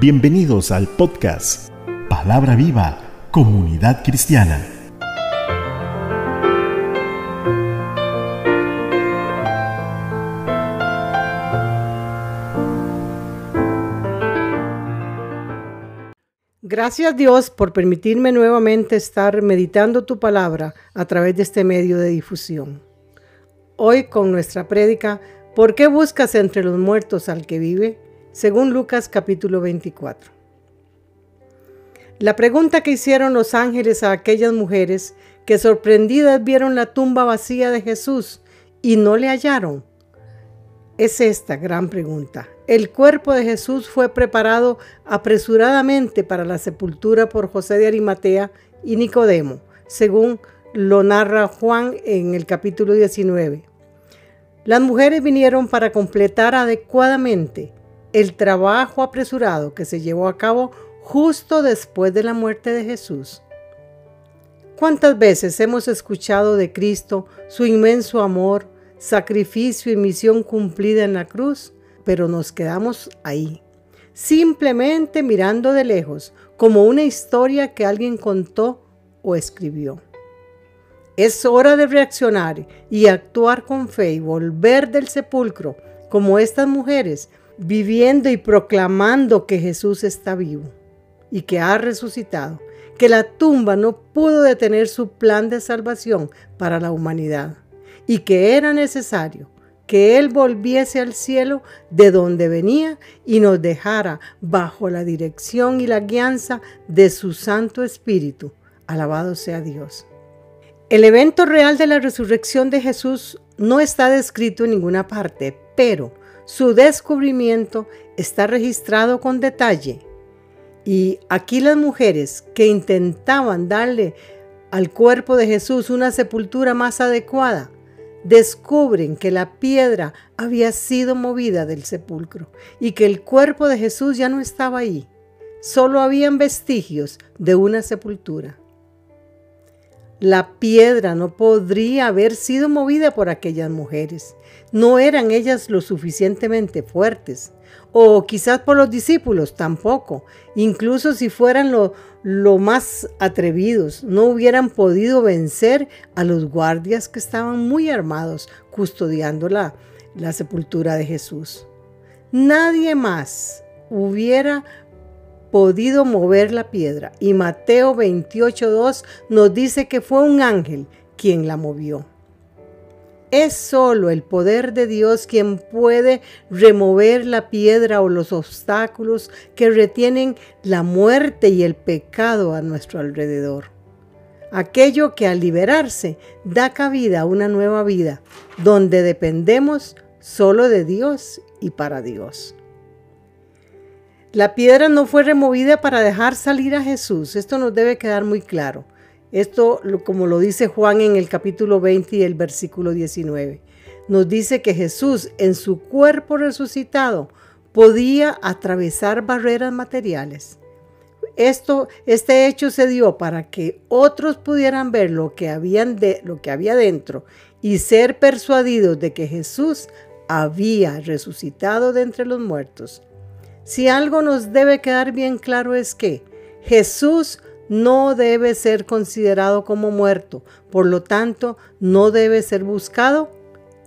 Bienvenidos al podcast Palabra Viva, Comunidad Cristiana. Gracias Dios por permitirme nuevamente estar meditando tu palabra a través de este medio de difusión. Hoy con nuestra prédica, ¿por qué buscas entre los muertos al que vive? Según Lucas capítulo 24. La pregunta que hicieron los ángeles a aquellas mujeres que sorprendidas vieron la tumba vacía de Jesús y no le hallaron, es esta gran pregunta. El cuerpo de Jesús fue preparado apresuradamente para la sepultura por José de Arimatea y Nicodemo, según lo narra Juan en el capítulo 19. Las mujeres vinieron para completar adecuadamente el trabajo apresurado que se llevó a cabo justo después de la muerte de Jesús. ¿Cuántas veces hemos escuchado de Cristo su inmenso amor, sacrificio y misión cumplida en la cruz, pero nos quedamos ahí, simplemente mirando de lejos, como una historia que alguien contó o escribió? Es hora de reaccionar y actuar con fe y volver del sepulcro, como estas mujeres viviendo y proclamando que Jesús está vivo y que ha resucitado, que la tumba no pudo detener su plan de salvación para la humanidad y que era necesario que Él volviese al cielo de donde venía y nos dejara bajo la dirección y la guianza de su Santo Espíritu. Alabado sea Dios. El evento real de la resurrección de Jesús no está descrito en ninguna parte, pero su descubrimiento está registrado con detalle. Y aquí las mujeres que intentaban darle al cuerpo de Jesús una sepultura más adecuada, descubren que la piedra había sido movida del sepulcro y que el cuerpo de Jesús ya no estaba ahí. Solo habían vestigios de una sepultura. La piedra no podría haber sido movida por aquellas mujeres. No eran ellas lo suficientemente fuertes. O quizás por los discípulos tampoco. Incluso si fueran lo, más atrevidos, no hubieran podido vencer a los guardias que estaban muy armados custodiando la, la sepultura de Jesús. Nadie más hubiera podido mover la piedra. Y Mateo 28.2 nos dice que fue un ángel quien la movió. Es solo el poder de Dios quien puede remover la piedra o los obstáculos que retienen la muerte y el pecado a nuestro alrededor. Aquello que al liberarse da cabida a una nueva vida, donde dependemos solo de Dios y para Dios. La piedra no fue removida para dejar salir a Jesús. Esto nos debe quedar muy claro. Esto, como lo dice Juan en el capítulo 20 y el versículo 19, nos dice que Jesús en su cuerpo resucitado podía atravesar barreras materiales. Esto, este hecho se dio para que otros pudieran ver lo que, habían de, lo que había dentro y ser persuadidos de que Jesús había resucitado de entre los muertos. Si algo nos debe quedar bien claro es que Jesús no debe ser considerado como muerto, por lo tanto no debe ser buscado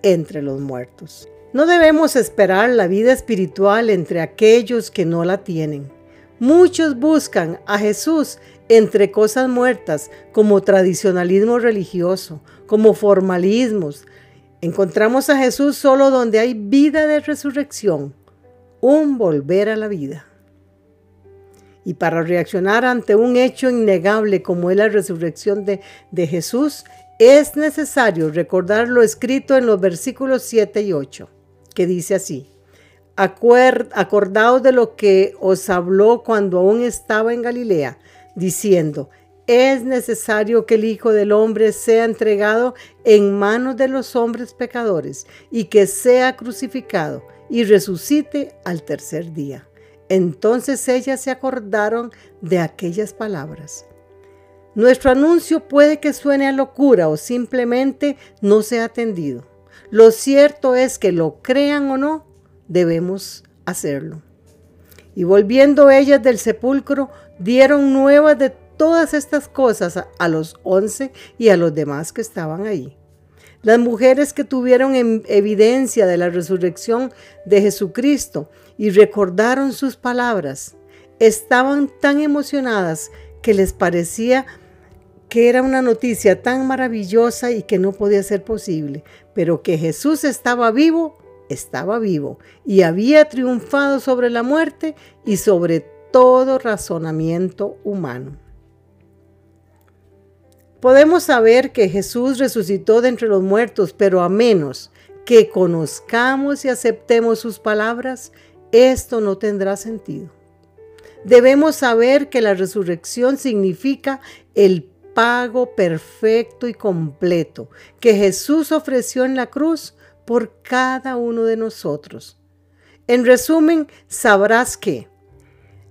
entre los muertos. No debemos esperar la vida espiritual entre aquellos que no la tienen. Muchos buscan a Jesús entre cosas muertas como tradicionalismo religioso, como formalismos. Encontramos a Jesús solo donde hay vida de resurrección un volver a la vida. Y para reaccionar ante un hecho innegable como es la resurrección de, Jesús, es necesario recordar lo escrito en los versículos 7 y 8, que dice así, acordaos de lo que os habló cuando aún estaba en Galilea, diciendo, es necesario que el Hijo del Hombre sea entregado en manos de los hombres pecadores y que sea crucificado y resucite al tercer día. Entonces ellas se acordaron de aquellas palabras. Nuestro anuncio puede que suene a locura o simplemente no sea atendido. Lo cierto es que lo crean o no, debemos hacerlo. Y volviendo ellas del sepulcro, dieron nuevas de todas estas cosas a los once y a los demás que estaban ahí. Las mujeres que tuvieron evidencia de la resurrección de Jesucristo y recordaron sus palabras, estaban tan emocionadas que les parecía que era una noticia tan maravillosa y que no podía ser posible, pero que Jesús estaba vivo, estaba vivo y había triunfado sobre la muerte y sobre todo razonamiento humano. Podemos saber que Jesús resucitó de entre los muertos, pero a menos que conozcamos y aceptemos sus palabras, esto no tendrá sentido. Debemos saber que la resurrección significa el pago perfecto y completo que Jesús ofreció en la cruz por cada uno de nosotros. En resumen, sabrás que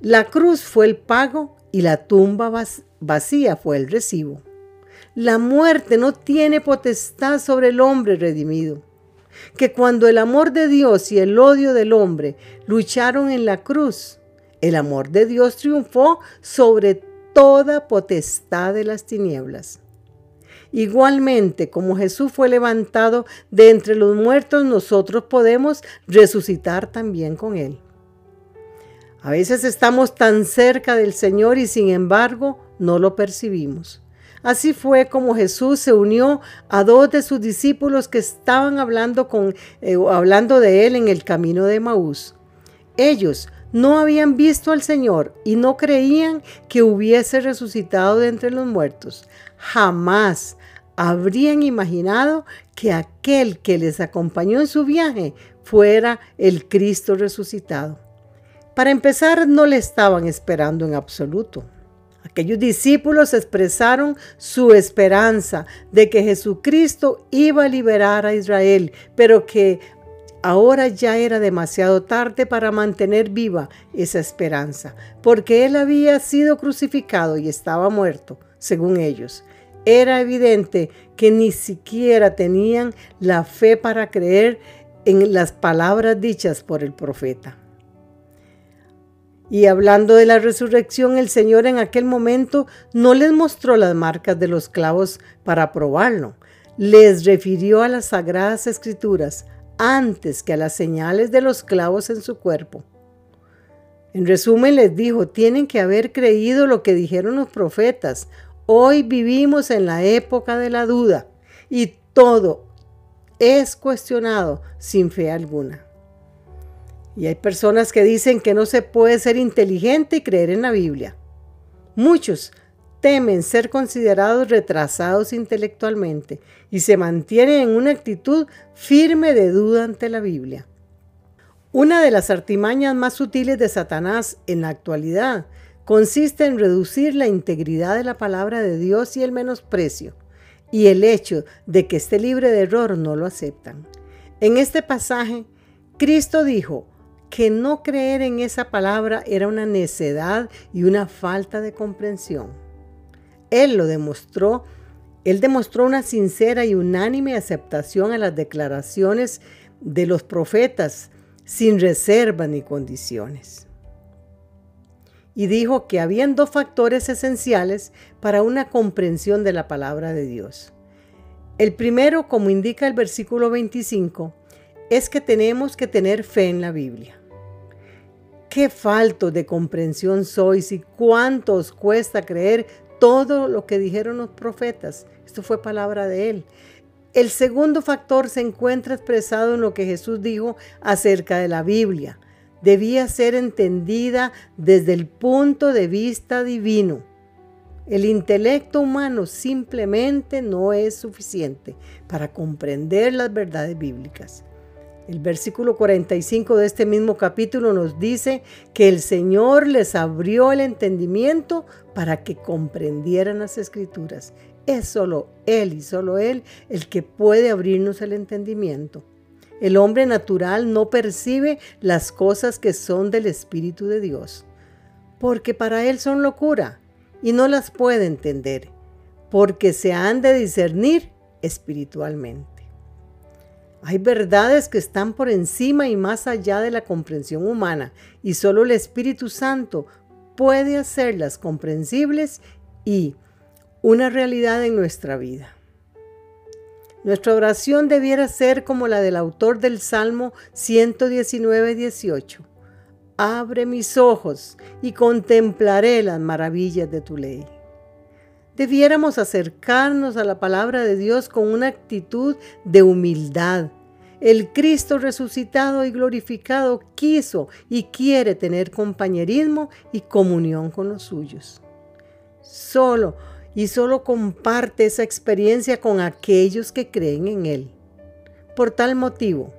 la cruz fue el pago y la tumba vacía fue el recibo. La muerte no tiene potestad sobre el hombre redimido. Que cuando el amor de Dios y el odio del hombre lucharon en la cruz, el amor de Dios triunfó sobre toda potestad de las tinieblas. Igualmente, como Jesús fue levantado de entre los muertos, nosotros podemos resucitar también con Él. A veces estamos tan cerca del Señor y sin embargo no lo percibimos. Así fue como Jesús se unió a dos de sus discípulos que estaban hablando, con, eh, hablando de él en el camino de Maús. Ellos no habían visto al Señor y no creían que hubiese resucitado de entre los muertos. Jamás habrían imaginado que aquel que les acompañó en su viaje fuera el Cristo resucitado. Para empezar, no le estaban esperando en absoluto. Aquellos discípulos expresaron su esperanza de que Jesucristo iba a liberar a Israel, pero que ahora ya era demasiado tarde para mantener viva esa esperanza, porque Él había sido crucificado y estaba muerto, según ellos. Era evidente que ni siquiera tenían la fe para creer en las palabras dichas por el profeta. Y hablando de la resurrección, el Señor en aquel momento no les mostró las marcas de los clavos para probarlo. Les refirió a las sagradas escrituras antes que a las señales de los clavos en su cuerpo. En resumen les dijo, tienen que haber creído lo que dijeron los profetas. Hoy vivimos en la época de la duda y todo es cuestionado sin fe alguna. Y hay personas que dicen que no se puede ser inteligente y creer en la Biblia. Muchos temen ser considerados retrasados intelectualmente y se mantienen en una actitud firme de duda ante la Biblia. Una de las artimañas más sutiles de Satanás en la actualidad consiste en reducir la integridad de la palabra de Dios y el menosprecio, y el hecho de que esté libre de error no lo aceptan. En este pasaje, Cristo dijo, que no creer en esa palabra era una necedad y una falta de comprensión. Él lo demostró, él demostró una sincera y unánime aceptación a las declaraciones de los profetas sin reserva ni condiciones. Y dijo que habían dos factores esenciales para una comprensión de la palabra de Dios. El primero, como indica el versículo 25, es que tenemos que tener fe en la Biblia. Qué falto de comprensión sois y cuánto os cuesta creer todo lo que dijeron los profetas. Esto fue palabra de él. El segundo factor se encuentra expresado en lo que Jesús dijo acerca de la Biblia. Debía ser entendida desde el punto de vista divino. El intelecto humano simplemente no es suficiente para comprender las verdades bíblicas. El versículo 45 de este mismo capítulo nos dice que el Señor les abrió el entendimiento para que comprendieran las escrituras. Es solo Él y solo Él el que puede abrirnos el entendimiento. El hombre natural no percibe las cosas que son del Espíritu de Dios, porque para Él son locura y no las puede entender, porque se han de discernir espiritualmente. Hay verdades que están por encima y más allá de la comprensión humana y solo el Espíritu Santo puede hacerlas comprensibles y una realidad en nuestra vida. Nuestra oración debiera ser como la del autor del Salmo 119, 18. Abre mis ojos y contemplaré las maravillas de tu ley. Debiéramos acercarnos a la palabra de Dios con una actitud de humildad. El Cristo resucitado y glorificado quiso y quiere tener compañerismo y comunión con los suyos. Solo y solo comparte esa experiencia con aquellos que creen en Él. Por tal motivo,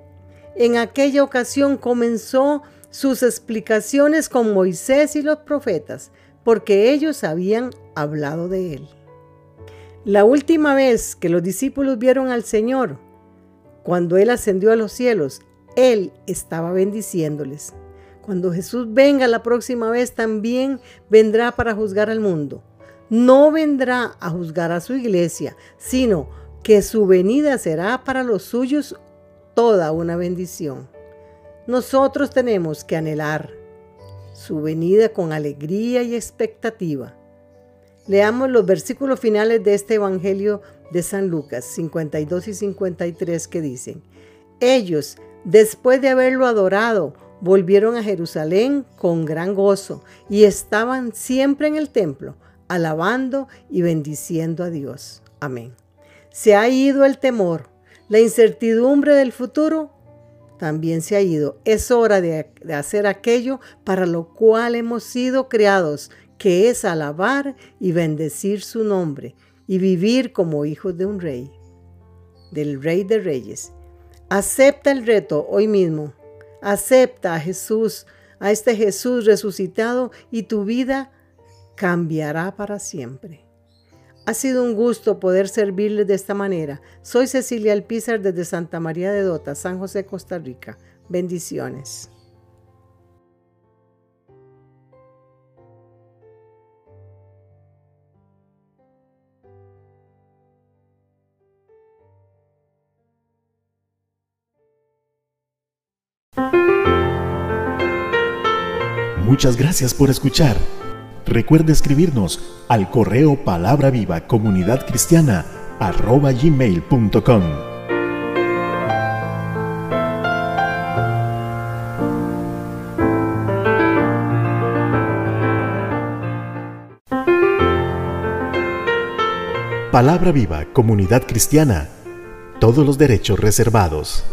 en aquella ocasión comenzó sus explicaciones con Moisés y los profetas, porque ellos habían hablado de Él. La última vez que los discípulos vieron al Señor, cuando Él ascendió a los cielos, Él estaba bendiciéndoles. Cuando Jesús venga la próxima vez, también vendrá para juzgar al mundo no vendrá a juzgar a su iglesia, sino que su venida será para los suyos toda una bendición. Nosotros tenemos que anhelar su venida con alegría y expectativa. Leamos los versículos finales de este Evangelio de San Lucas 52 y 53 que dicen, ellos, después de haberlo adorado, volvieron a Jerusalén con gran gozo y estaban siempre en el templo alabando y bendiciendo a Dios. Amén. Se ha ido el temor, la incertidumbre del futuro también se ha ido. Es hora de, hacer aquello para lo cual hemos sido creados, que es alabar y bendecir su nombre y vivir como hijos de un rey, del rey de reyes. Acepta el reto hoy mismo. Acepta a Jesús, a este Jesús resucitado y tu vida cambiará para siempre. Ha sido un gusto poder servirles de esta manera. Soy Cecilia Alpizar desde Santa María de Dota, San José, Costa Rica. Bendiciones. Muchas gracias por escuchar. Recuerde escribirnos al correo palabra viva comunidad cristiana arroba gmail.com. Palabra viva comunidad cristiana. Todos los derechos reservados.